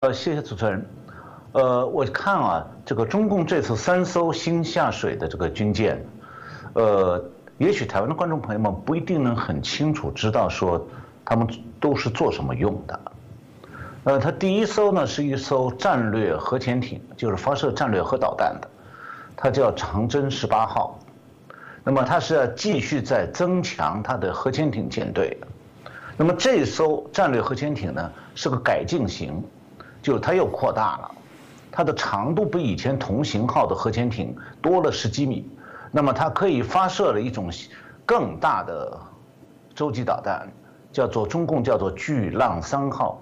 呃，谢谢主持人。呃，我看啊，这个中共这次三艘新下水的这个军舰，呃，也许台湾的观众朋友们不一定能很清楚知道说他们都是做什么用的。呃，它第一艘呢是一艘战略核潜艇，就是发射战略核导弹的，它叫长征十八号。那么它是要继续在增强它的核潜艇舰队。那么这艘战略核潜艇呢是个改进型，就是它又扩大了，它的长度比以前同型号的核潜艇多了十几米。那么它可以发射了一种更大的洲际导弹，叫做中共叫做巨浪三号。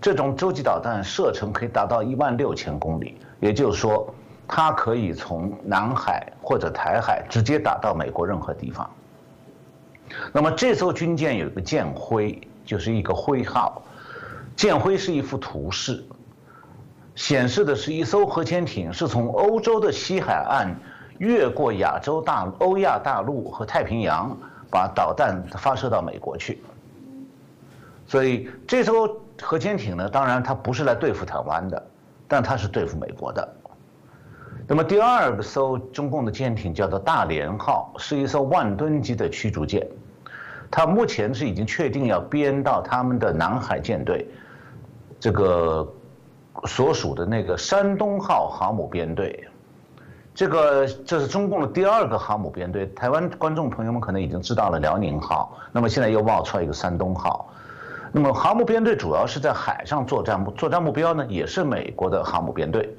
这种洲际导弹射程可以达到一万六千公里，也就是说，它可以从南海或者台海直接打到美国任何地方。那么这艘军舰有一个舰徽，就是一个徽号，舰徽是一幅图示，显示的是一艘核潜艇是从欧洲的西海岸越过亚洲大欧亚大陆和太平洋，把导弹发射到美国去。所以这艘。核潜艇呢？当然，它不是来对付台湾的，但它是对付美国的。那么第二个艘中共的舰艇叫做大连号，是一艘万吨级的驱逐舰，它目前是已经确定要编到他们的南海舰队，这个所属的那个山东号航母编队。这个这是中共的第二个航母编队。台湾观众朋友们可能已经知道了辽宁号，那么现在又冒出来一个山东号。那么航母编队主要是在海上作战，作战目标呢也是美国的航母编队，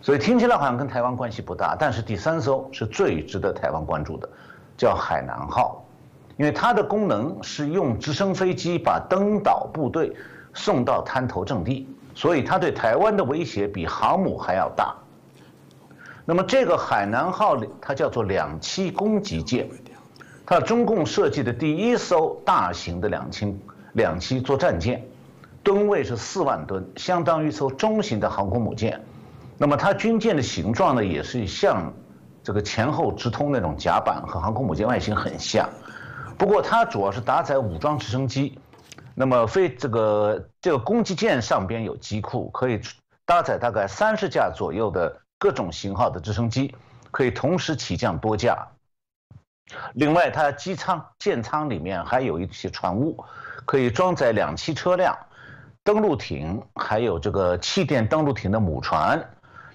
所以听起来好像跟台湾关系不大，但是第三艘是最值得台湾关注的，叫海南号，因为它的功能是用直升飞机把登岛部队送到滩头阵地，所以它对台湾的威胁比航母还要大。那么这个海南号它叫做两栖攻击舰，它中共设计的第一艘大型的两栖。两栖作战舰，吨位是四万吨，相当于一艘中型的航空母舰。那么它军舰的形状呢，也是像这个前后直通那种甲板，和航空母舰外形很像。不过它主要是搭载武装直升机。那么飞这个这个攻击舰上边有机库，可以搭载大概三十架左右的各种型号的直升机，可以同时起降多架。另外，它机舱舰舱里面还有一些船坞。可以装载两栖车辆、登陆艇，还有这个气垫登陆艇的母船，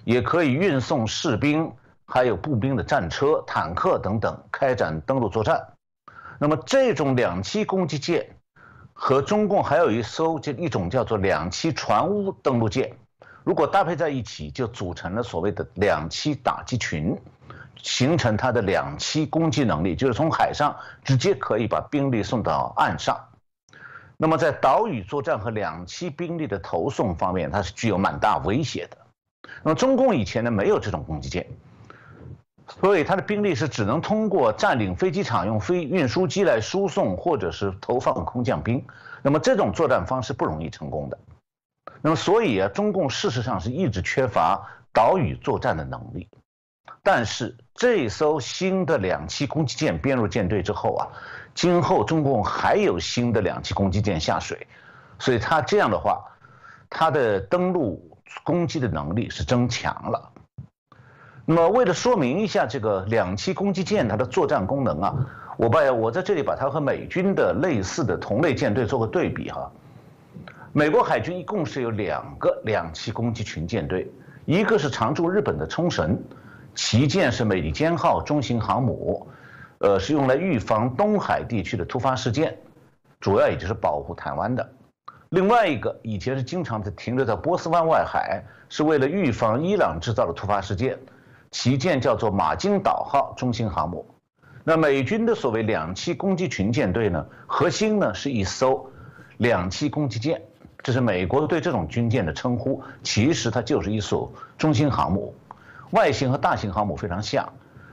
也可以运送士兵，还有步兵的战车、坦克等等，开展登陆作战。那么这种两栖攻击舰和中共还有一艘这一种叫做两栖船坞登陆舰，如果搭配在一起，就组成了所谓的两栖打击群，形成它的两栖攻击能力，就是从海上直接可以把兵力送到岸上。那么在岛屿作战和两栖兵力的投送方面，它是具有蛮大威胁的。那么中共以前呢没有这种攻击舰，所以它的兵力是只能通过占领飞机场用飞运输机来输送，或者是投放空降兵。那么这种作战方式不容易成功的。那么所以啊，中共事实上是一直缺乏岛屿作战的能力。但是这艘新的两栖攻击舰编入舰队之后啊。今后中共还有新的两栖攻击舰下水，所以它这样的话，它的登陆攻击的能力是增强了。那么为了说明一下这个两栖攻击舰它的作战功能啊，我把我在这里把它和美军的类似的同类舰队做个对比哈。美国海军一共是有两个两栖攻击群舰队，一个是常驻日本的冲绳，旗舰是美利坚号中型航母。呃，是用来预防东海地区的突发事件，主要也就是保护台湾的。另外一个以前是经常在停留在波斯湾外海，是为了预防伊朗制造的突发事件，旗舰叫做马金岛号中型航母。那美军的所谓两栖攻击群舰队呢，核心呢是一艘两栖攻击舰，这是美国对这种军舰的称呼，其实它就是一艘中型航母，外形和大型航母非常像。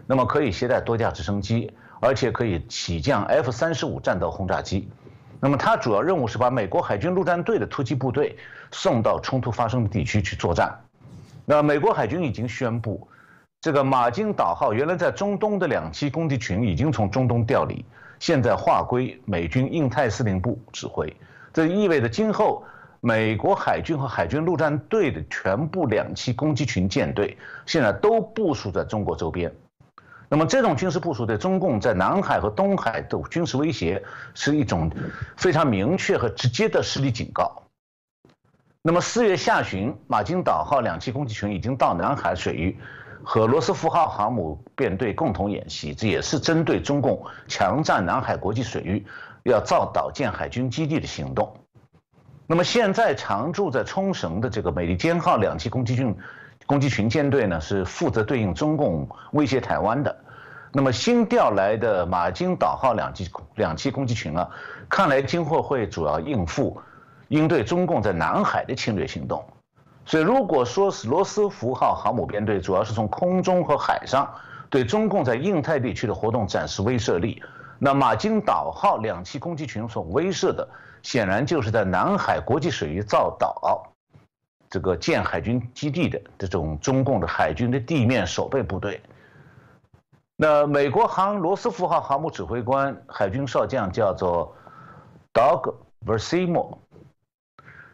那么可以携带多架直升机，而且可以起降 F 三十五战斗轰炸机。那么它主要任务是把美国海军陆战队的突击部队送到冲突发生的地区去作战。那美国海军已经宣布，这个马金岛号原来在中东的两栖攻击群已经从中东调离，现在划归美军印太司令部指挥。这意味着今后美国海军和海军陆战队的全部两栖攻击群舰队现在都部署在中国周边。那么这种军事部署对中共在南海和东海的军事威胁是一种非常明确和直接的实力警告。那么四月下旬，马金岛号两栖攻击群已经到南海水域，和罗斯福号航母编队共同演习，这也是针对中共强占南海国际水域，要造岛建海军基地的行动。那么现在常驻在冲绳的这个美利坚号两栖攻击群。攻击群舰队呢是负责对应中共威胁台湾的，那么新调来的马金岛号两栖两栖攻击群啊，看来今后会主要应付应对中共在南海的侵略行动。所以如果说是罗斯福号航母编队主要是从空中和海上对中共在印太地区的活动展示威慑力，那马金岛号两栖攻击群所威慑的显然就是在南海国际水域造岛。这个建海军基地的这种中共的海军的地面守备部队，那美国航罗斯福号航母指挥官海军少将叫做 Doug Versimo，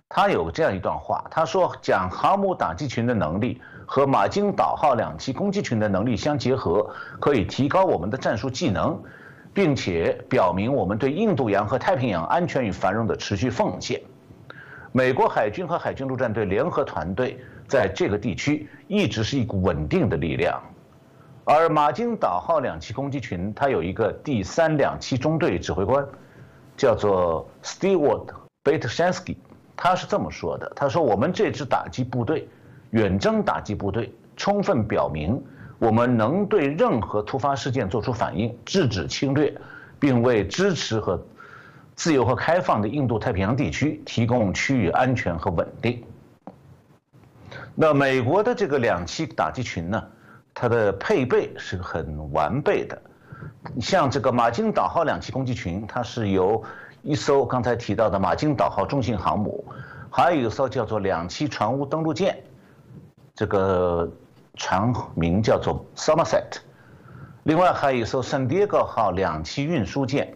他有这样一段话，他说：“讲航母打击群的能力和马金岛号两栖攻击群的能力相结合，可以提高我们的战术技能，并且表明我们对印度洋和太平洋安全与繁荣的持续奉献。”美国海军和海军陆战队联合团队在这个地区一直是一股稳定的力量，而马金岛号两栖攻击群，它有一个第三两栖中队指挥官，叫做 Stewart Baitshansky，他是这么说的：“他说我们这支打击部队，远征打击部队，充分表明我们能对任何突发事件作出反应，制止侵略，并为支持和。”自由和开放的印度太平洋地区提供区域安全和稳定。那美国的这个两栖打击群呢，它的配备是很完备的。像这个马金岛号两栖攻击群，它是由一艘刚才提到的马金岛号中型航母，还有一艘叫做两栖船坞登陆舰，这个船名叫做 Somerset，另外还有一艘圣迭戈号两栖运输舰。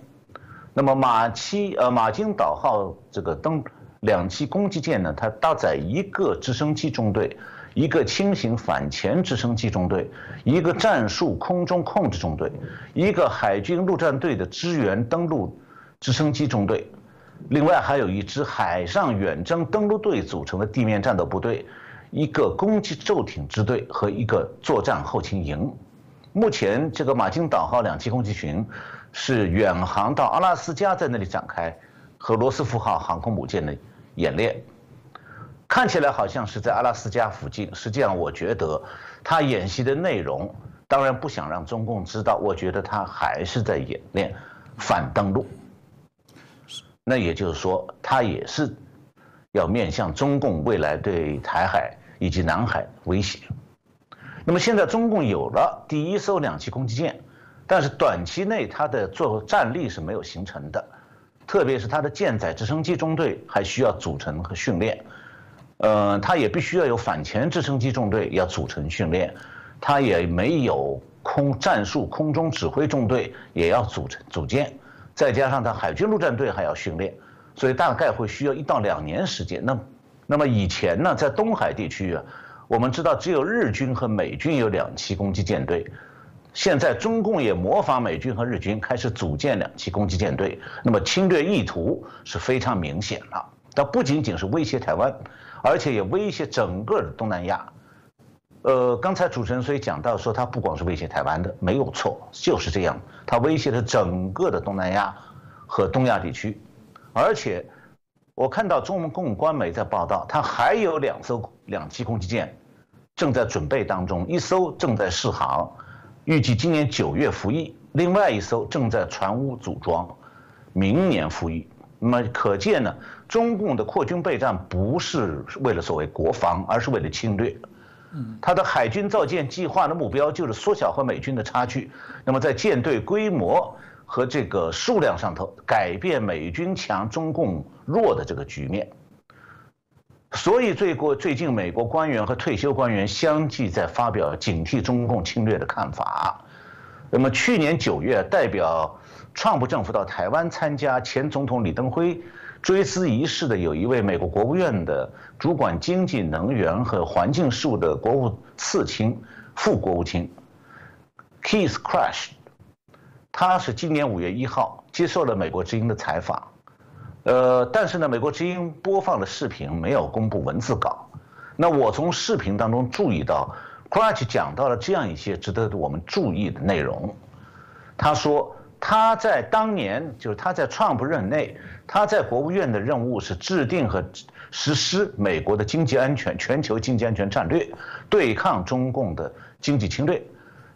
那么马七呃马金岛号这个登两栖攻击舰呢，它搭载一个直升机中队，一个轻型反潜直升机中队，一个战术空中控制中队，一个海军陆战队的支援登陆直升机中队，另外还有一支海上远征登陆队组成的地面战斗部队，一个攻击舟艇支队和一个作战后勤营。目前这个马金岛号两栖攻击群。是远航到阿拉斯加，在那里展开和罗斯福号航空母舰的演练，看起来好像是在阿拉斯加附近。实际上，我觉得他演习的内容，当然不想让中共知道。我觉得他还是在演练反登陆。那也就是说，他也是要面向中共未来对台海以及南海威胁。那么现在中共有了第一艘两栖攻击舰。但是短期内它的作战力是没有形成的，特别是它的舰载直升机中队还需要组成和训练，呃，它也必须要有反潜直升机中队要组成训练，它也没有空战术空中指挥中队也要组成组建，再加上它海军陆战队还要训练，所以大概会需要一到两年时间。那，那么以前呢，在东海地区啊，我们知道只有日军和美军有两栖攻击舰队。现在中共也模仿美军和日军开始组建两栖攻击舰队，那么侵略意图是非常明显了。它不仅仅是威胁台湾，而且也威胁整个东南亚。呃，刚才主持人所以讲到说，它不光是威胁台湾的，没有错，就是这样。它威胁了整个的东南亚和东亚地区，而且我看到中共官媒在报道，它还有两艘两栖攻击舰正在准备当中，一艘正在试航。预计今年九月服役，另外一艘正在船坞组装，明年服役。那么可见呢，中共的扩军备战不是为了所谓国防，而是为了侵略。他的海军造舰计划的目标就是缩小和美军的差距。那么在舰队规模和这个数量上头，改变美军强、中共弱的这个局面。所以，最过最近，美国官员和退休官员相继在发表警惕中共侵略的看法。那么，去年九月，代表川普政府到台湾参加前总统李登辉追思仪式的有一位美国国务院的主管经济、能源和环境事务的国务次卿、副国务卿 Keith Crash，他是今年五月一号接受了美国之音的采访，呃，但是呢，美国之音播放的视频没有公布文字稿。那我从视频当中注意到，Crash 讲到了这样一些值得我们注意的内容。他说。他在当年，就是他在 Trump 任内，他在国务院的任务是制定和实施美国的经济安全、全球经济安全战略，对抗中共的经济侵略。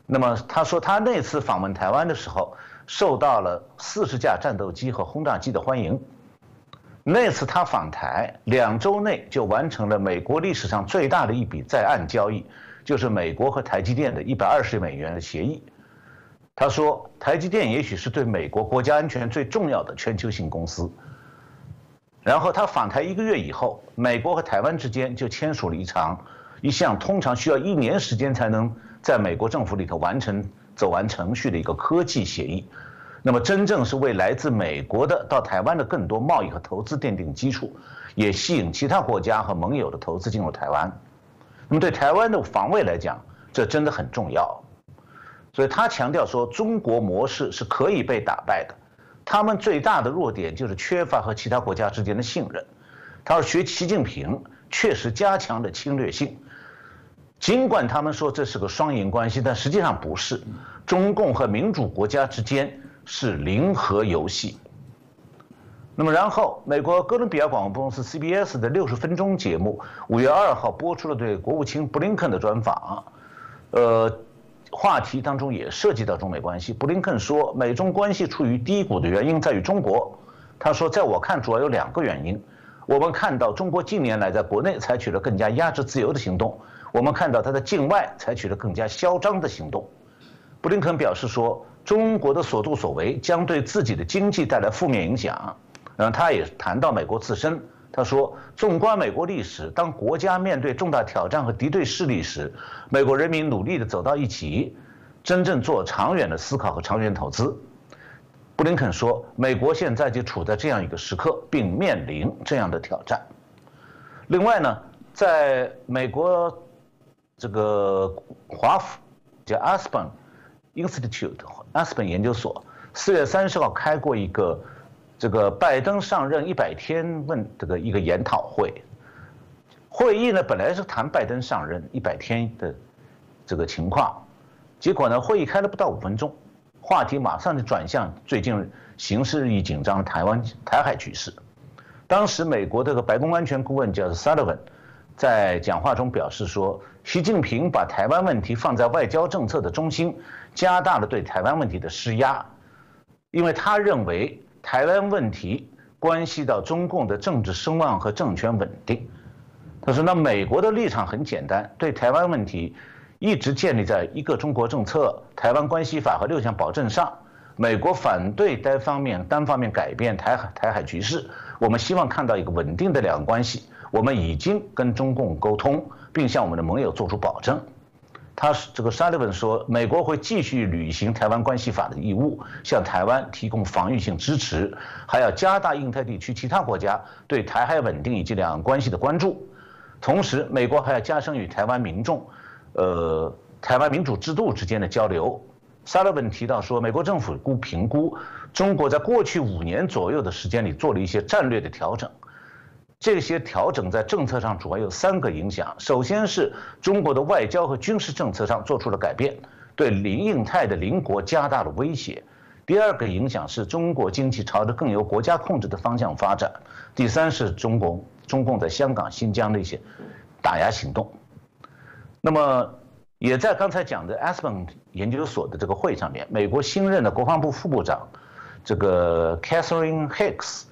那么他说，他那次访问台湾的时候，受到了四十架战斗机和轰炸机的欢迎。那次他访台，两周内就完成了美国历史上最大的一笔在岸交易，就是美国和台积电的一百二十亿美元的协议。他说：“台积电也许是对美国国家安全最重要的全球性公司。”然后他访台一个月以后，美国和台湾之间就签署了一场一项通常需要一年时间才能在美国政府里头完成走完程序的一个科技协议。那么，真正是为来自美国的到台湾的更多贸易和投资奠定基础，也吸引其他国家和盟友的投资进入台湾。那么，对台湾的防卫来讲，这真的很重要。所以他强调说，中国模式是可以被打败的。他们最大的弱点就是缺乏和其他国家之间的信任。他说，学习近平确实加强了侵略性，尽管他们说这是个双赢关系，但实际上不是。中共和民主国家之间是零和游戏。那么，然后美国哥伦比亚广播公司 CBS 的六十分钟节目五月二号播出了对国务卿布林肯的专访，呃。话题当中也涉及到中美关系。布林肯说，美中关系处于低谷的原因在于中国。他说，在我看，主要有两个原因。我们看到中国近年来在国内采取了更加压制自由的行动，我们看到他在境外采取了更加嚣张的行动。布林肯表示说，中国的所作所为将对自己的经济带来负面影响。然后他也谈到美国自身。他说：“纵观美国历史，当国家面对重大挑战和敌对势力时，美国人民努力地走到一起，真正做长远的思考和长远投资。”布林肯说：“美国现在就处在这样一个时刻，并面临这样的挑战。”另外呢，在美国这个华府叫 Aspen Institute 阿斯本研究所，四月三十号开过一个。这个拜登上任一百天问这个一个研讨会，会议呢本来是谈拜登上任一百天的这个情况，结果呢会议开了不到五分钟，话题马上就转向最近形势日益紧张的台湾台海局势。当时美国这个白宫安全顾问叫 Sullivan，在讲话中表示说，习近平把台湾问题放在外交政策的中心，加大了对台湾问题的施压，因为他认为。台湾问题关系到中共的政治声望和政权稳定。他说：“那美国的立场很简单，对台湾问题一直建立在一个中国政策、台湾关系法和六项保证上。美国反对单方面单方面改变台海台海局势。我们希望看到一个稳定的两岸关系。我们已经跟中共沟通，并向我们的盟友做出保证。”他是这个沙利文说，美国会继续履行台湾关系法的义务，向台湾提供防御性支持，还要加大印太地区其他国家对台海稳定以及两岸关系的关注。同时，美国还要加深与台湾民众，呃，台湾民主制度之间的交流。沙利文提到说，美国政府估评估，中国在过去五年左右的时间里做了一些战略的调整。这些调整在政策上主要有三个影响：首先是中国的外交和军事政策上做出了改变，对邻印太的邻国加大了威胁；第二个影响是中国经济朝着更由国家控制的方向发展；第三是中共中共在香港、新疆的一些打压行动。那么，也在刚才讲的 Aspen 研究所的这个会上面，美国新任的国防部副部长这个 Catherine Hicks。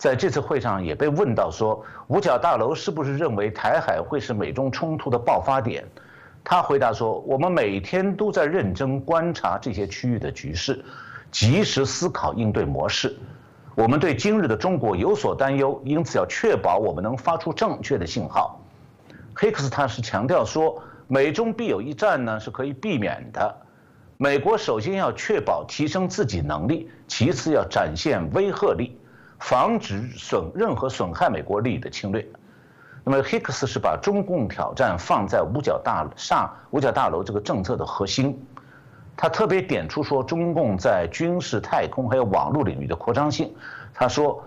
在这次会上也被问到说，五角大楼是不是认为台海会是美中冲突的爆发点？他回答说，我们每天都在认真观察这些区域的局势，及时思考应对模式。我们对今日的中国有所担忧，因此要确保我们能发出正确的信号。黑克斯他是强调说，美中必有一战呢是可以避免的。美国首先要确保提升自己能力，其次要展现威慑力。防止损任何损害美国利益的侵略。那么 Hicks 是把中共挑战放在五角大厦、五角大楼这个政策的核心。他特别点出说，中共在军事、太空还有网络领域的扩张性。他说，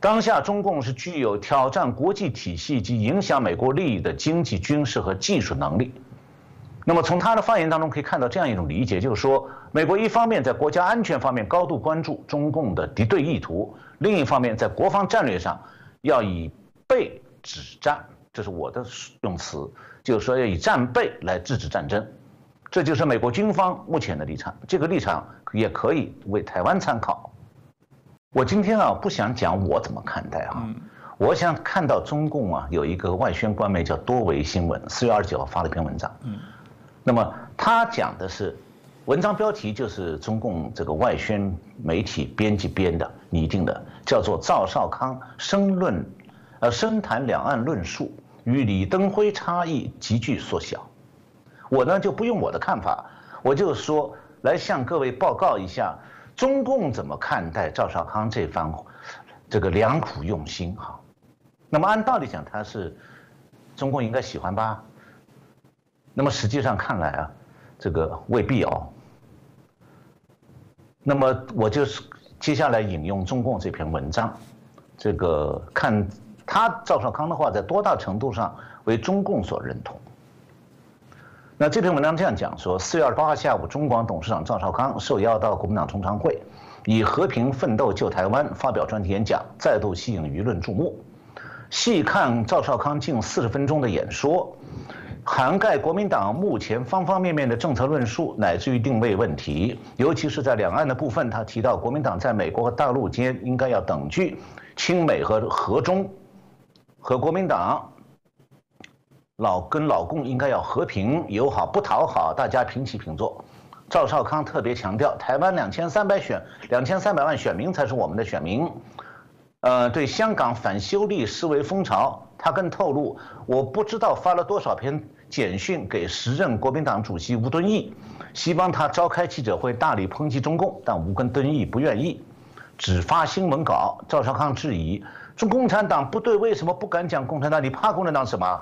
当下中共是具有挑战国际体系及影响美国利益的经济、军事和技术能力。那么从他的发言当中可以看到这样一种理解，就是说，美国一方面在国家安全方面高度关注中共的敌对意图，另一方面在国防战略上要以备。止战，这是我的用词，就是说要以战备来制止战争，这就是美国军方目前的立场。这个立场也可以为台湾参考。我今天啊不想讲我怎么看待啊，我想看到中共啊有一个外宣官媒叫多维新闻，四月二十九号发了一篇文章，嗯，那么他讲的是，文章标题就是中共这个外宣媒体编辑编的拟定的，叫做赵少康申论。呃深谈两岸论述与李登辉差异急剧缩小，我呢就不用我的看法，我就说来向各位报告一下，中共怎么看待赵少康这番这个良苦用心哈。那么按道理讲，他是中共应该喜欢吧？那么实际上看来啊，这个未必哦。那么我就是接下来引用中共这篇文章，这个看。他赵少康的话在多大程度上为中共所认同？那这篇文章这样讲说：四月二十八号下午，中广董事长赵少康受邀到国民党中常会，以“和平奋斗救台湾”发表专题演讲，再度吸引舆论注目。细看赵少康近四十分钟的演说，涵盖国民党目前方方面面的政策论述，乃至于定位问题，尤其是在两岸的部分，他提到国民党在美国和大陆间应该要等距，亲美和和中。和国民党老跟老共应该要和平友好，不讨好，大家平起平坐。赵少康特别强调，台湾两千三百选两千三百万选民才是我们的选民。呃，对香港反修例思维风潮，他更透露，我不知道发了多少篇简讯给时任国民党主席吴敦义，希望他召开记者会大力抨击中共，但吴跟敦义不愿意，只发新闻稿。赵少康质疑。中共产党不对，为什么不敢讲共产党？你怕共产党什么？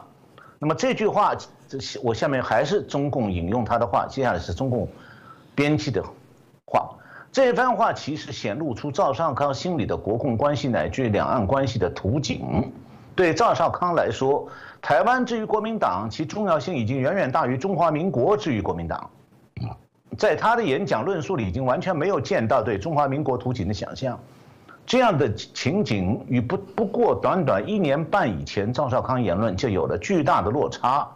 那么这句话，这我下面还是中共引用他的话，接下来是中共编辑的话。这番话其实显露出赵少康心里的国共关系乃至两岸关系的图景。对赵少康来说，台湾之于国民党，其重要性已经远远大于中华民国之于国民党。在他的演讲论述里，已经完全没有见到对中华民国图景的想象。这样的情景与不不过短短一年半以前赵少康言论就有了巨大的落差。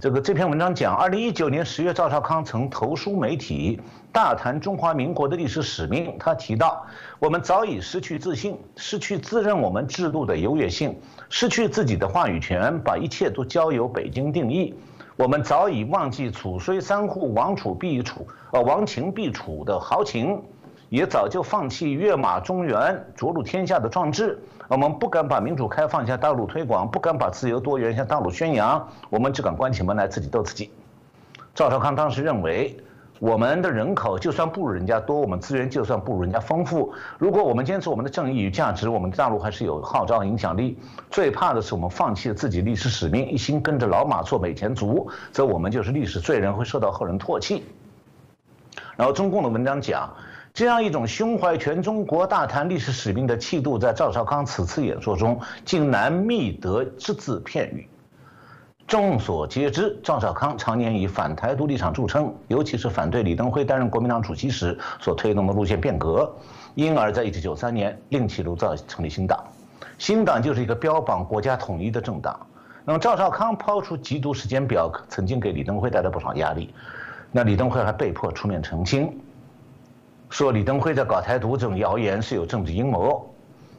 这个这篇文章讲，二零一九年十月，赵少康曾投书媒体，大谈中华民国的历史使命。他提到，我们早已失去自信，失去自认我们制度的优越性，失去自己的话语权，把一切都交由北京定义。我们早已忘记楚虽三户，王楚必楚，呃，亡秦必楚的豪情。也早就放弃跃马中原、逐鹿天下的壮志。我们不敢把民主开放向大陆推广，不敢把自由多元向大陆宣扬。我们只敢关起门来自己斗自己。赵少康当时认为，我们的人口就算不如人家多，我们资源就算不如人家丰富，如果我们坚持我们的正义与价值，我们大陆还是有号召影响力。最怕的是我们放弃了自己历史使命，一心跟着老马做美前卒，则我们就是历史罪人，会受到后人唾弃。然后中共的文章讲。这样一种胸怀全中国、大谈历史使命的气度，在赵少康此次演说中竟难觅得只字片语。众所皆知，赵少康常年以反台独立场著称，尤其是反对李登辉担任国民党主席时所推动的路线变革，因而，在1993年另起炉灶成立新党。新党就是一个标榜国家统一的政党。那么，赵少康抛出缉毒时间表，曾经给李登辉带来不少压力。那李登辉还被迫出面澄清。说李登辉在搞台独这种谣言是有政治阴谋。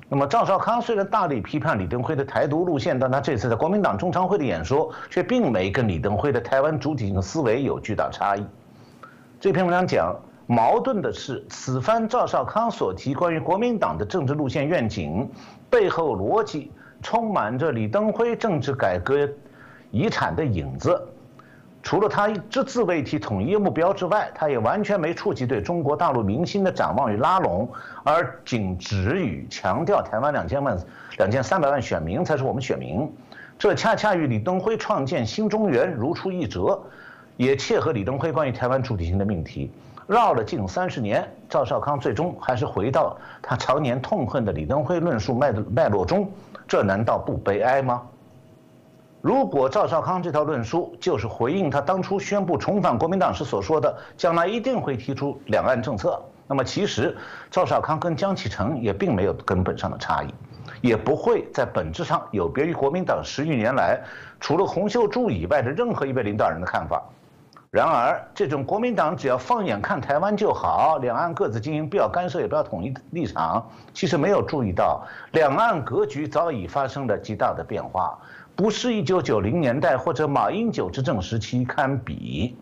那么赵少康虽然大力批判李登辉的台独路线，但他这次在国民党中常会的演说却并没跟李登辉的台湾主体性思维有巨大差异。这篇文章讲，矛盾的是此番赵少康所提关于国民党的政治路线愿景背后逻辑，充满着李登辉政治改革遗产的影子。除了他只字未提统一目标之外，他也完全没触及对中国大陆民心的展望与拉拢，而仅止于强调台湾两千万、两千三百万选民才是我们选民，这恰恰与李登辉创建新中原如出一辙，也切合李登辉关于台湾主体性的命题。绕了近三十年，赵少康最终还是回到他常年痛恨的李登辉论述脉脉络中，这难道不悲哀吗？如果赵少康这套论述就是回应他当初宣布重返国民党时所说的将来一定会提出两岸政策，那么其实赵少康跟江启臣也并没有根本上的差异，也不会在本质上有别于国民党十余年来除了洪秀柱以外的任何一位领导人的看法。然而，这种国民党只要放眼看台湾就好，两岸各自经营，不要干涉，也不要统一立场，其实没有注意到两岸格局早已发生了极大的变化，不是一九九零年代或者马英九执政时期堪比。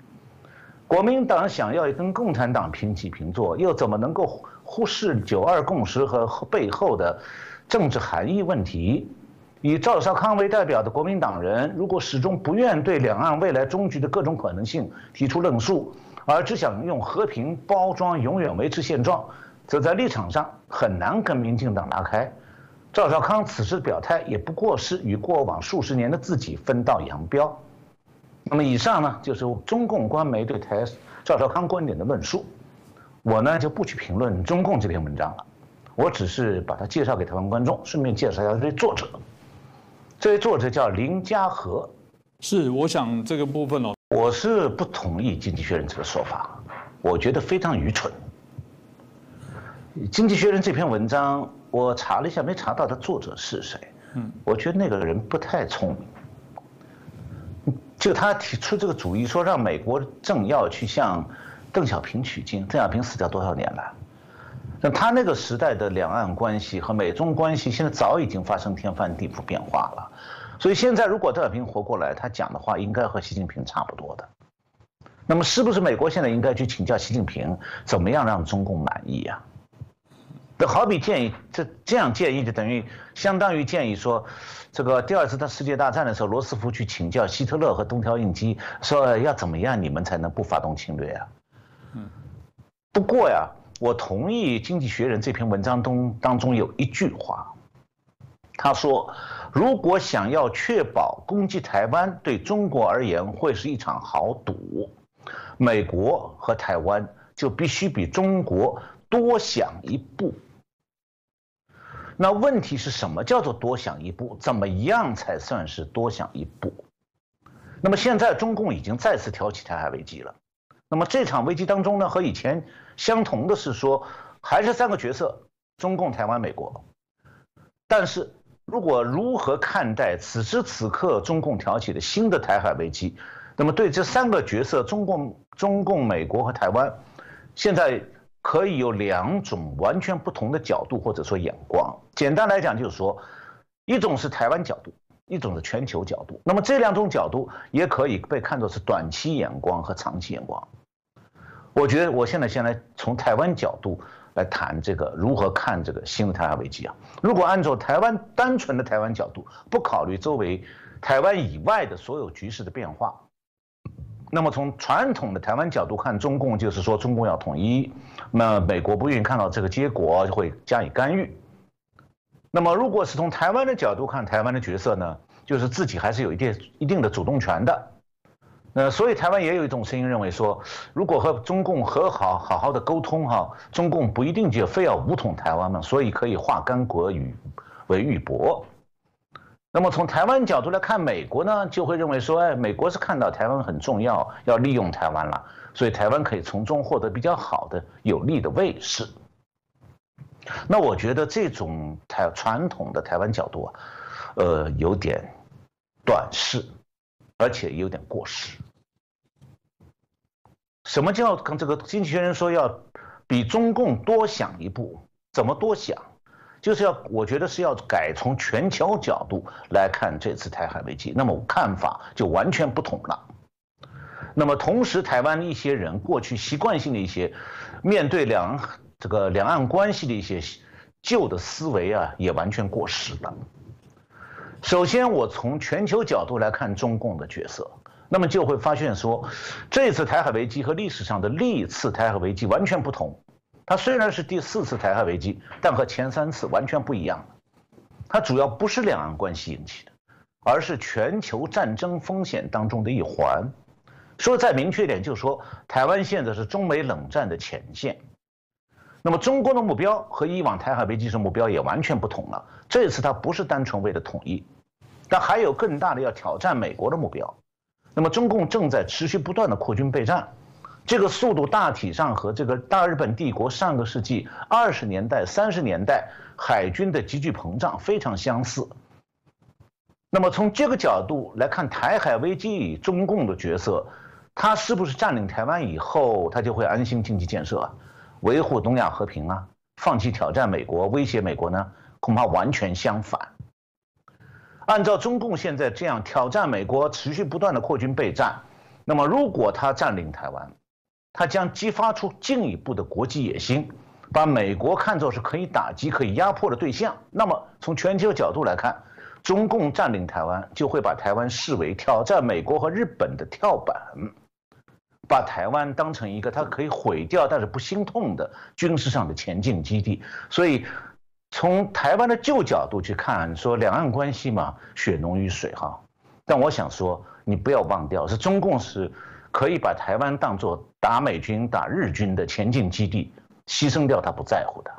国民党想要跟共产党平起平坐，又怎么能够忽视九二共识和背后的政治含义问题？以赵少康为代表的国民党人，如果始终不愿对两岸未来终局的各种可能性提出论述，而只想用和平包装永远维持现状，则在立场上很难跟民进党拉开。赵少康此时的表态，也不过是与过往数十年的自己分道扬镳。那么以上呢，就是中共官媒对台赵少康观点的论述，我呢就不去评论中共这篇文章了，我只是把它介绍给台湾观众，顺便介绍一下这位作者。这位作者叫林家和，是我想这个部分哦，我是不同意《经济学人》这个说法，我觉得非常愚蠢。《经济学人》这篇文章我查了一下，没查到他作者是谁。嗯，我觉得那个人不太聪明。就他提出这个主意，说让美国政要去向邓小平取经。邓小平死掉多少年了？那他那个时代的两岸关系和美中关系，现在早已经发生天翻地覆变化了。所以现在如果邓小平活过来，他讲的话应该和习近平差不多的。那么是不是美国现在应该去请教习近平，怎么样让中共满意呀？这好比建议，这这样建议就等于相当于建议说，这个第二次的世界大战的时候，罗斯福去请教希特勒和东条英机，说要怎么样你们才能不发动侵略啊？嗯，不过呀。我同意《经济学人》这篇文章中当中有一句话，他说：“如果想要确保攻击台湾对中国而言会是一场豪赌，美国和台湾就必须比中国多想一步。”那问题是什么叫做多想一步？怎么样才算是多想一步？那么现在中共已经再次挑起台海危机了。那么这场危机当中呢，和以前相同的是说，还是三个角色：中共、台湾、美国。但是如果如何看待此时此刻中共挑起的新的台海危机，那么对这三个角色——中共、中共、美国和台湾，现在可以有两种完全不同的角度或者说眼光。简单来讲，就是说，一种是台湾角度。一种是全球角度，那么这两种角度也可以被看作是短期眼光和长期眼光。我觉得我现在先来从台湾角度来谈这个如何看这个新的台海危机啊。如果按照台湾单纯的台湾角度，不考虑周围台湾以外的所有局势的变化，那么从传统的台湾角度看，中共就是说中共要统一，那美国不愿意看到这个结果，就会加以干预。那么，如果是从台湾的角度看，台湾的角色呢，就是自己还是有一定一定的主动权的。那所以台湾也有一种声音认为说，如果和中共和好，好好的沟通哈，中共不一定就非要武统台湾嘛，所以可以化干戈与为玉帛。那么从台湾角度来看，美国呢就会认为说，哎，美国是看到台湾很重要，要利用台湾了，所以台湾可以从中获得比较好的有利的位势。那我觉得这种台传统的台湾角度啊，呃，有点短视，而且有点过时。什么叫跟这个经济学人说要比中共多想一步？怎么多想？就是要我觉得是要改从全球角度来看这次台海危机，那么看法就完全不同了。那么同时，台湾一些人过去习惯性的一些面对两。这个两岸关系的一些旧的思维啊，也完全过时了。首先，我从全球角度来看中共的角色，那么就会发现说，这次台海危机和历史上的历次台海危机完全不同。它虽然是第四次台海危机，但和前三次完全不一样。它主要不是两岸关系引起的，而是全球战争风险当中的一环。说再明确一点，就是说台湾现在是中美冷战的前线。那么中国的目标和以往台海危机时目标也完全不同了。这次它不是单纯为了统一，但还有更大的要挑战美国的目标。那么中共正在持续不断的扩军备战。这个速度大体上和这个大日本帝国上个世纪二十年代、三十年代海军的急剧膨胀非常相似。那么从这个角度来看，台海危机中共的角色，他是不是占领台湾以后，他就会安心经济建设，维护东亚和平啊，放弃挑战美国、威胁美国呢？恐怕完全相反。按照中共现在这样挑战美国、持续不断的扩军备战，那么如果他占领台湾，它将激发出进一步的国际野心，把美国看作是可以打击、可以压迫的对象。那么，从全球角度来看，中共占领台湾就会把台湾视为挑战美国和日本的跳板，把台湾当成一个它可以毁掉但是不心痛的军事上的前进基地。所以，从台湾的旧角度去看，说两岸关系嘛，血浓于水哈。但我想说，你不要忘掉，是中共是。可以把台湾当作打美军、打日军的前进基地，牺牲掉他不在乎的，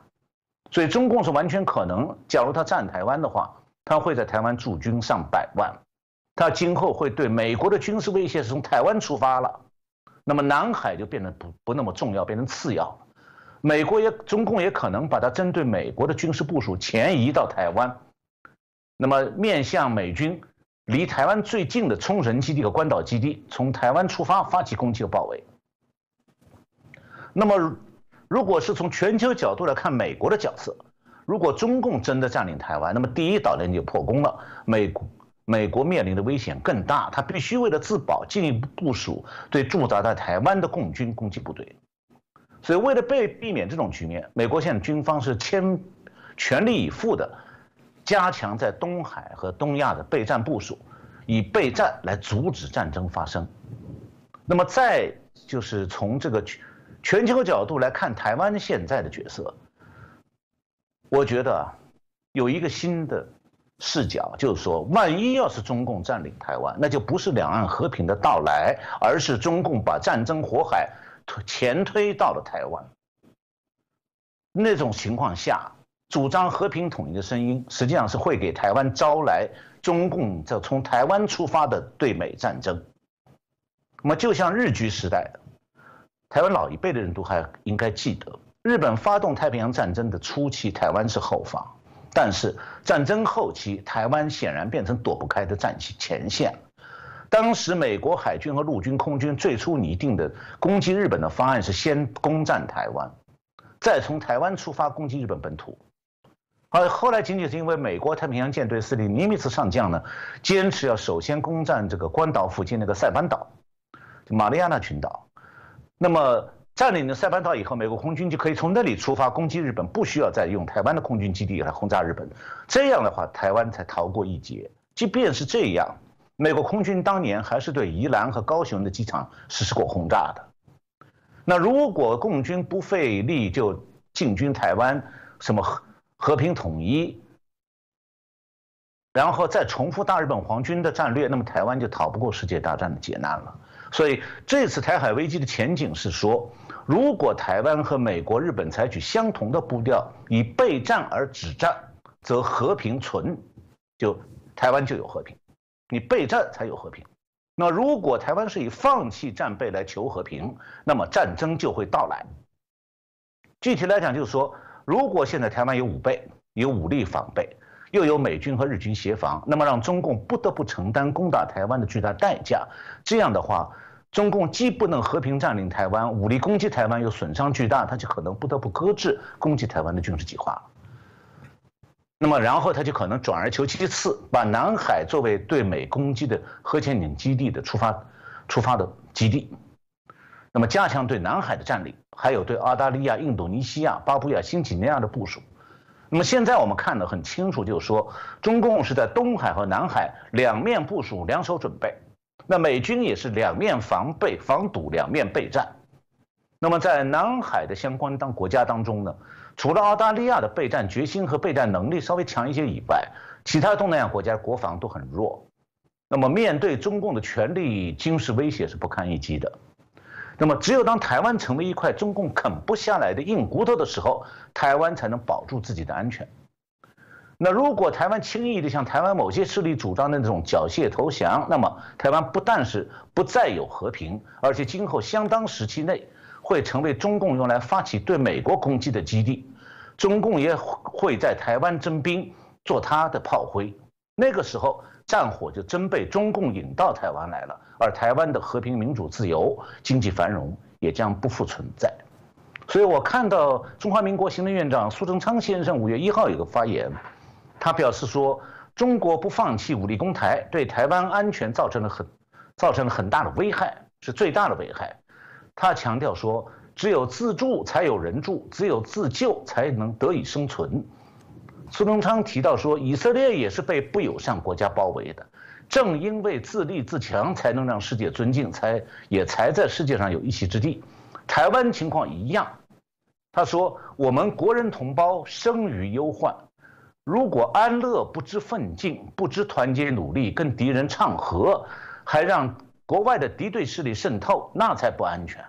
所以中共是完全可能，假如他占台湾的话，他会在台湾驻军上百万，他今后会对美国的军事威胁是从台湾出发了，那么南海就变得不不那么重要，变成次要了，美国也中共也可能把它针对美国的军事部署前移到台湾，那么面向美军。离台湾最近的冲绳基地和关岛基地，从台湾出发发起攻击和包围。那么，如果是从全球角度来看美国的角色，如果中共真的占领台湾，那么第一岛链就破功了，美国美国面临的危险更大，他必须为了自保进一步部署对驻扎在台湾的共军攻击部队。所以，为了被避免这种局面，美国现在军方是千全力以赴的。加强在东海和东亚的备战部署，以备战来阻止战争发生。那么，再就是从这个全球角度来看台湾现在的角色，我觉得有一个新的视角，就是说，万一要是中共占领台湾，那就不是两岸和平的到来，而是中共把战争火海前推到了台湾。那种情况下。主张和平统一的声音，实际上是会给台湾招来中共这从台湾出发的对美战争。那么，就像日据时代的台湾老一辈的人都还应该记得，日本发动太平洋战争的初期，台湾是后方；但是战争后期，台湾显然变成躲不开的战前前线。当时美国海军和陆军、空军最初拟定的攻击日本的方案是先攻占台湾，再从台湾出发攻击日本本土。而后来仅仅是因为美国太平洋舰队司令尼米兹上将呢，坚持要首先攻占这个关岛附近那个塞班岛，马里亚纳群岛。那么占领了塞班岛以后，美国空军就可以从那里出发攻击日本，不需要再用台湾的空军基地来轰炸日本。这样的话，台湾才逃过一劫。即便是这样，美国空军当年还是对宜兰和高雄的机场实施过轰炸的。那如果共军不费力就进军台湾，什么？和平统一，然后再重复大日本皇军的战略，那么台湾就逃不过世界大战的劫难了。所以这次台海危机的前景是说，如果台湾和美国、日本采取相同的步调，以备战而止战，则和平存，就台湾就有和平。你备战才有和平。那如果台湾是以放弃战备来求和平，那么战争就会到来。具体来讲，就是说。如果现在台湾有武备，有武力防备，又有美军和日军协防，那么让中共不得不承担攻打台湾的巨大代价。这样的话，中共既不能和平占领台湾，武力攻击台湾又损伤巨大，他就可能不得不搁置攻击台湾的军事计划。那么，然后他就可能转而求其次，把南海作为对美攻击的核潜艇基地的出发、出发的基地。那么，加强对南海的占领，还有对澳大利亚、印度尼西亚、巴布亚新几内亚的部署。那么，现在我们看得很清楚，就是说，中共是在东海和南海两面部署，两手准备。那美军也是两面防备、防堵、两面备战。那么在南海的相关当国家当中呢，除了澳大利亚的备战决心和备战能力稍微强一些以外，其他东南亚国家国防都很弱。那么面对中共的权力军事威胁是不堪一击的。那么只有当台湾成为一块中共啃不下来的硬骨头的时候，台湾才能保住自己的安全。那如果台湾轻易的向台湾某些势力主张的那种缴械投降，那么台湾不但是不再有和平，而且今后相当时期内会成为中共用来发起对美国攻击的基地，中共也会在台湾征兵做他的炮灰。那个时候战火就真被中共引到台湾来了，而台湾的和平、民主、自由、经济繁荣也将不复存在。所以我看到中华民国行政院长苏贞昌先生五月一号有个发言。他表示说，中国不放弃武力攻台，对台湾安全造成了很，造成了很大的危害，是最大的危害。他强调说，只有自助才有人助，只有自救才能得以生存。苏贞昌提到说，以色列也是被不友善国家包围的，正因为自立自强，才能让世界尊敬，才也才在世界上有一席之地。台湾情况一样，他说，我们国人同胞生于忧患。如果安乐不知奋进，不知团结努力，跟敌人唱和，还让国外的敌对势力渗透，那才不安全。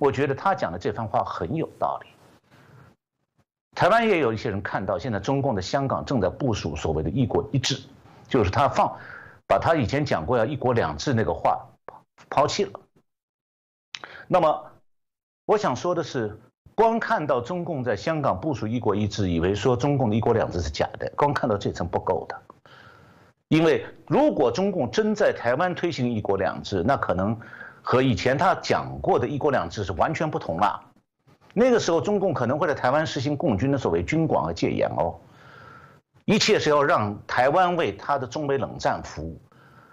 我觉得他讲的这番话很有道理。台湾也有一些人看到，现在中共的香港正在部署所谓的一国一制，就是他放，把他以前讲过要一国两制那个话抛弃了。那么，我想说的是。光看到中共在香港部署一国一制，以为说中共的一国两制是假的，光看到这层不够的。因为如果中共真在台湾推行一国两制，那可能和以前他讲过的一国两制是完全不同了。那个时候，中共可能会在台湾实行共军的所谓军管和戒严哦，一切是要让台湾为他的中美冷战服务。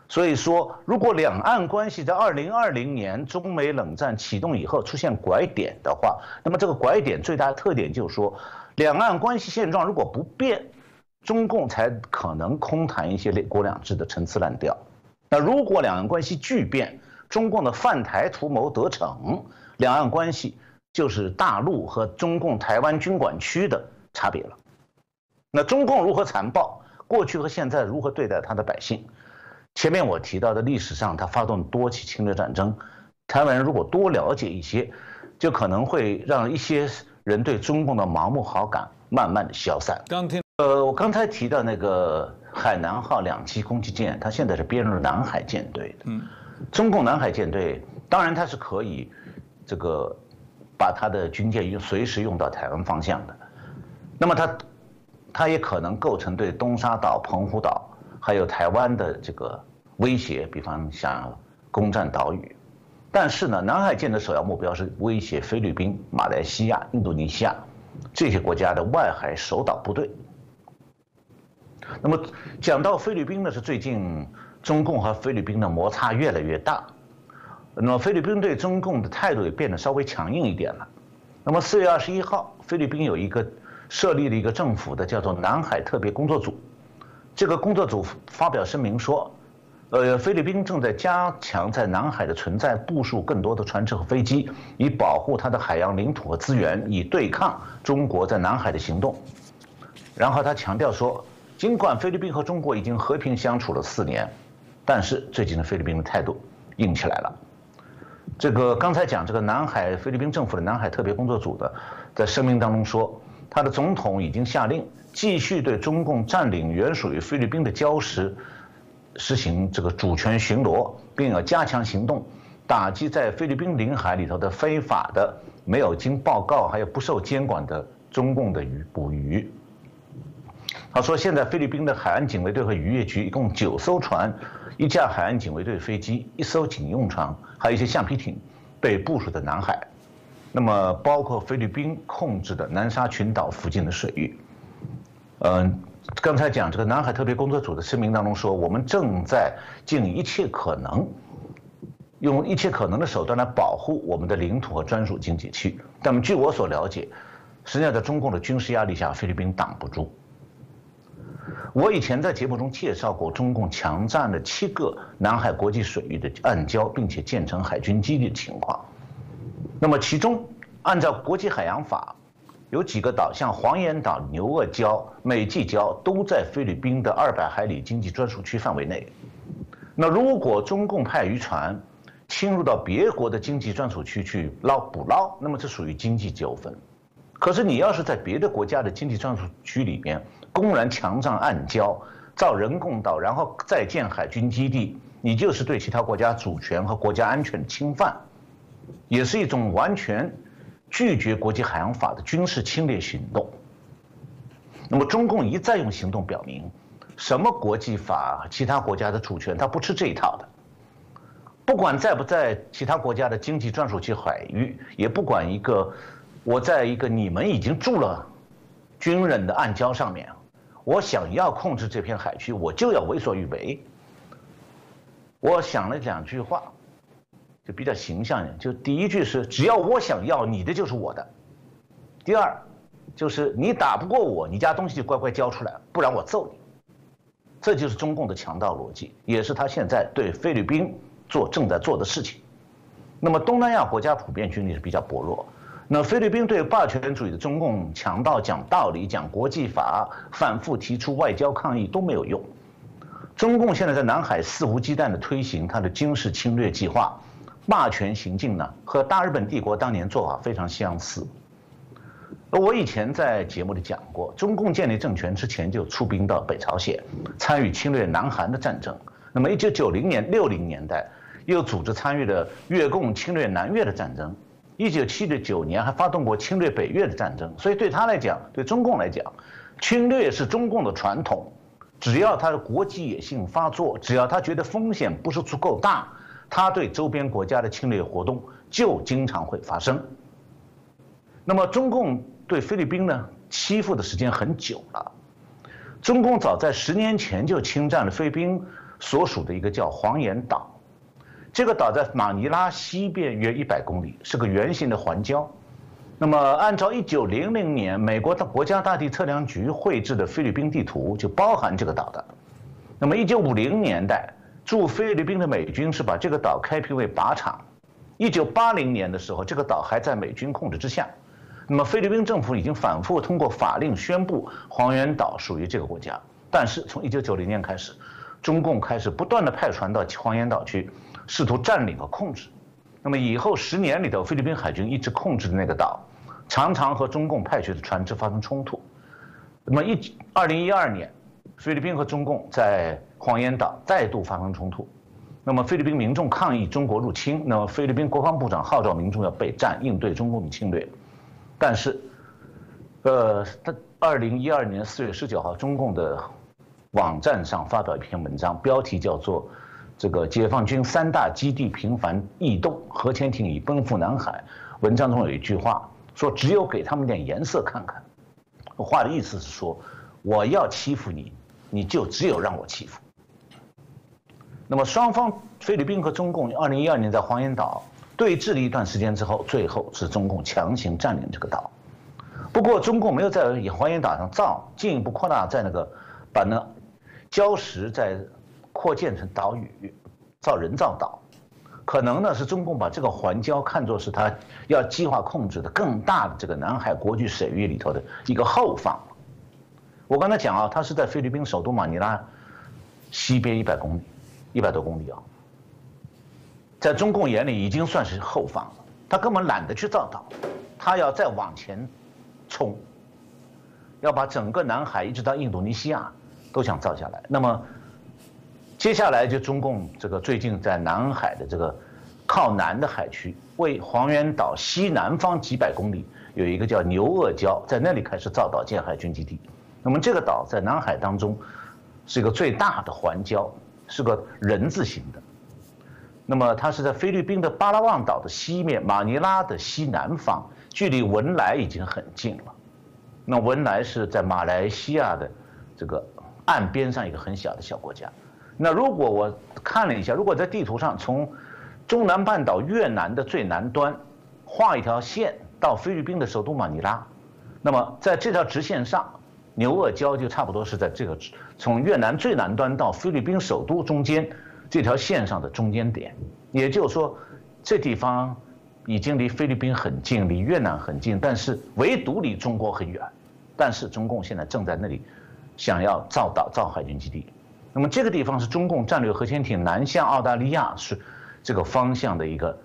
所以说，如果两岸关系在二零二零年中美冷战启动以后出现拐点的话，那么这个拐点最大的特点就是说，两岸关系现状如果不变，中共才可能空谈一些“两国两制”的陈词滥调。那如果两岸关系巨变，中共的泛台图谋得逞，两岸关系就是大陆和中共台湾军管区的差别了。那中共如何残暴，过去和现在如何对待他的百姓？前面我提到的历史上，他发动多起侵略战争，台湾人如果多了解一些，就可能会让一些人对中共的盲目好感慢慢的消散。刚听，呃，我刚才提到那个海南号两栖攻击舰，它现在是编入南海舰队的。嗯，中共南海舰队当然它是可以，这个把它的军舰用随时用到台湾方向的，那么它，它也可能构成对东沙岛、澎湖岛。还有台湾的这个威胁，比方像攻占岛屿，但是呢，南海舰的首要目标是威胁菲律宾、马来西亚、印度尼西亚这些国家的外海守岛部队。那么讲到菲律宾呢，是最近中共和菲律宾的摩擦越来越大，那么菲律宾对中共的态度也变得稍微强硬一点了。那么四月二十一号，菲律宾有一个设立了一个政府的叫做南海特别工作组。这个工作组发表声明说，呃，菲律宾正在加强在南海的存在，部署更多的船只和飞机，以保护它的海洋领土和资源，以对抗中国在南海的行动。然后他强调说，尽管菲律宾和中国已经和平相处了四年，但是最近的菲律宾的态度硬起来了。这个刚才讲这个南海菲律宾政府的南海特别工作组的，在声明当中说，他的总统已经下令。继续对中共占领原属于菲律宾的礁石实行这个主权巡逻，并要加强行动，打击在菲律宾领海里头的非法的、没有经报告还有不受监管的中共的鱼捕鱼。他说，现在菲律宾的海岸警卫队和渔业局一共九艘船，一架海岸警卫队飞机，一艘警用船，还有一些橡皮艇，被部署在南海，那么包括菲律宾控制的南沙群岛附近的水域。嗯，刚才讲这个南海特别工作组的声明当中说，我们正在尽一切可能，用一切可能的手段来保护我们的领土和专属经济区。那么，据我所了解，实际上在中共的军事压力下，菲律宾挡不住。我以前在节目中介绍过，中共强占了七个南海国际水域的暗礁，并且建成海军基地的情况。那么其中，按照国际海洋法，有几个岛，像黄岩岛、牛轭礁、美济礁，都在菲律宾的二百海里经济专属区范围内。那如果中共派渔船侵入到别国的经济专属区去捞捕捞，那么这属于经济纠纷。可是你要是在别的国家的经济专属区里面公然强占暗礁、造人工岛，然后再建海军基地，你就是对其他国家主权和国家安全的侵犯，也是一种完全拒绝国际海洋法的军事侵略行动。那么中共一再用行动表明，什么国际法、其他国家的主权，他不吃这一套的。不管在不在其他国家的经济专属区海域，也不管一个。我在一个你们已经住了军人的暗礁上面，我想要控制这片海区，我就要为所欲为。我想了两句话，就比较形象一点。就第一句是只要我想要，你的就是我的；第二，就是你打不过我，你家东西就乖乖交出来，不然我揍你。这就是中共的强盗逻辑，也是他现在对菲律宾做正在做的事情。那么东南亚国家普遍军力是比较薄弱。那菲律宾对霸权主义的中共强盗讲道理、讲国际法，反复提出外交抗议都没有用。中共现在在南海肆无忌惮地推行他的军事侵略计划，霸权行径呢和大日本帝国当年做法非常相似。而我以前在节目里讲过，中共建立政权之前就出兵到北朝鲜，参与侵略南韩的战争。那么1990年、60年代又组织参与了越共侵略南越的战争。一九七九年还发动过侵略北越的战争，所以对他来讲，对中共来讲，侵略是中共的传统。只要他的国际野心发作，只要他觉得风险不是足够大，他对周边国家的侵略活动就经常会发生。那么中共对菲律宾呢，欺负的时间很久了。中共早在十年前就侵占了菲律宾所属的一个叫黄岩岛。这个岛在马尼拉西边约一百公里，是个圆形的环礁。那么，按照一九零零年美国的国家大地测量局绘制的菲律宾地图，就包含这个岛的。那么，一九五零年代驻菲律宾的美军是把这个岛开辟为靶场。一九八零年的时候，这个岛还在美军控制之下。那么，菲律宾政府已经反复通过法令宣布黄岩岛属于这个国家。但是，从一九九零年开始，中共开始不断的派船到黄岩岛去。试图占领和控制，那么以后十年里头，菲律宾海军一直控制的那个岛，常常和中共派去的船只发生冲突。那么一二零一二年，菲律宾和中共在黄岩岛再度发生冲突，那么菲律宾民众抗议中国入侵，那么菲律宾国防部长号召民众要备战应对中共的侵略，但是，呃，他二零一二年四月十九号，中共的网站上发表一篇文章，标题叫做。这个解放军三大基地频繁异动，核潜艇已奔赴南海。文章中有一句话说：“只有给他们点颜色看看。”话的意思是说，我要欺负你，你就只有让我欺负。那么双方，菲律宾和中共，二零一二年在黄岩岛对峙了一段时间之后，最后是中共强行占领这个岛。不过中共没有在黄岩岛上造，进一步扩大在那个把那礁石在。扩建成岛屿，造人造岛，可能呢是中共把这个环礁看作是他要计划控制的更大的这个南海国际水域里头的一个后方。我刚才讲啊，它是在菲律宾首都马尼拉西边一百公里，一百多公里啊，在中共眼里已经算是后方了。他根本懒得去造岛，他要再往前冲，要把整个南海一直到印度尼西亚都想造下来。那么。接下来就中共这个最近在南海的这个靠南的海区，为黄岩岛西南方几百公里有一个叫牛轭礁，在那里开始造岛建海军基地。那么这个岛在南海当中是一个最大的环礁，是个人字形的。那么它是在菲律宾的巴拉望岛的西面，马尼拉的西南方，距离文莱已经很近了。那文莱是在马来西亚的这个岸边上一个很小的小国家。那如果我看了一下，如果在地图上从中南半岛越南的最南端画一条线到菲律宾的首都马尼拉，那么在这条直线上牛鄂礁就差不多是在这个从越南最南端到菲律宾首都中间这条线上的中间点，也就是说，这地方已经离菲律宾很近，离越南很近，但是唯独离中国很远。但是中共现在正在那里想要造岛造海军基地，那么这个地方是中共战略核潜艇南向澳大利亚是这个方向的一个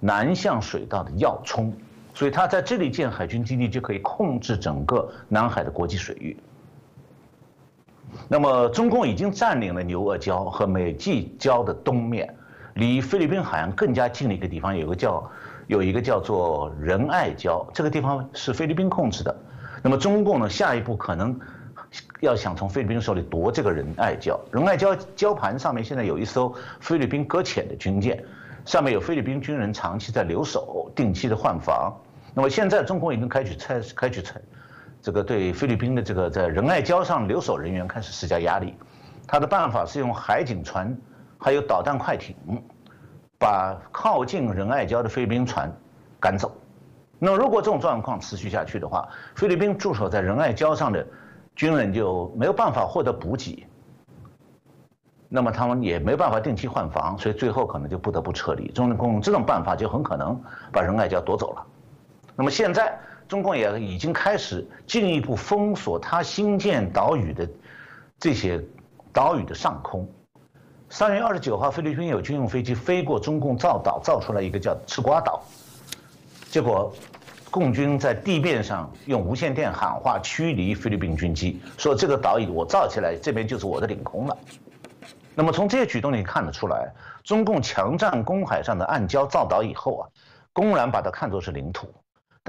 南向水道的要冲。所以他在这里建海军基地，就可以控制整个南海的国际水域。那么，中共已经占领了牛鄂礁和美济礁的东面，离菲律宾海岸更加近的一个地方，有个叫有一个叫做仁爱礁，这个地方是菲律宾控制的。那么，中共呢，下一步可能要想从菲律宾手里夺这个仁爱礁。仁爱礁礁盘上面现在有一艘菲律宾搁浅的军舰，上面有菲律宾军人长期在留守，定期的换防。那么现在中共已经开始采开始采，这个对菲律宾的这个在仁爱礁上留守人员开始施加压力，他的办法是用海警船，还有导弹快艇，把靠近仁爱礁的菲律宾船赶走。那如果这种状况持续下去的话，菲律宾驻守在仁爱礁上的军人就没有办法获得补给，那么他们也没办法定期换防，所以最后可能就不得不撤离。中共这种办法就很可能把仁爱礁夺走了。那么现在，中共也已经开始进一步封锁它新建岛屿的这些岛屿的上空。三月二十九号，菲律宾有军用飞机飞过中共造岛，造出来一个叫吃瓜岛，结果共军在地面上用无线电喊话驱离菲律宾军机，说这个岛屿我造起来，这边就是我的领空了。那么从这些举动里看得出来，中共强占公海上的暗礁造岛以后啊，公然把它看作是领土。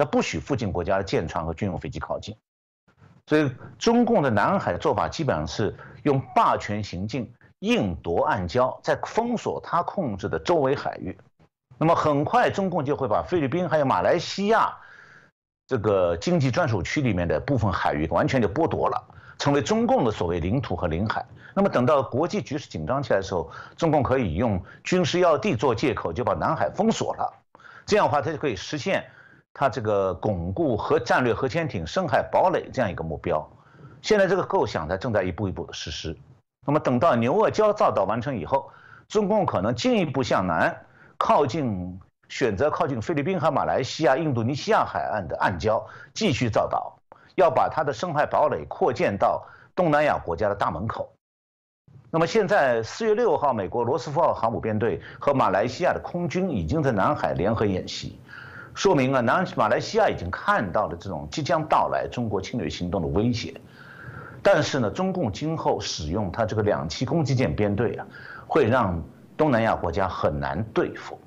他不许附近国家的舰船和军用飞机靠近，所以中共的南海做法基本上是用霸权行径，硬夺暗礁，在封锁他控制的周围海域。那么很快，中共就会把菲律宾还有马来西亚这个经济专属区里面的部分海域完全就剥夺了，成为中共的所谓领土和领海。那么等到国际局势紧张起来的时候，中共可以用军事要地做借口，就把南海封锁了。这样的话，它就可以实现。它这个巩固核战略核潜艇深海堡垒这样一个目标，现在这个构想呢正在一步一步的实施。那么等到牛鄂礁造岛完成以后，中共可能进一步向南靠近，选择靠近菲律宾和马来西亚、印度尼西亚海岸的暗礁继续造岛，要把它的深海堡垒扩建到东南亚国家的大门口。那么现在四月六号，美国罗斯福号航母编队和马来西亚的空军已经在南海联合演习。说明啊，南马来西亚已经看到了这种即将到来中国侵略行动的威胁，但是呢，中共今后使用它这个两栖攻击舰编队啊，会让东南亚国家很难对付。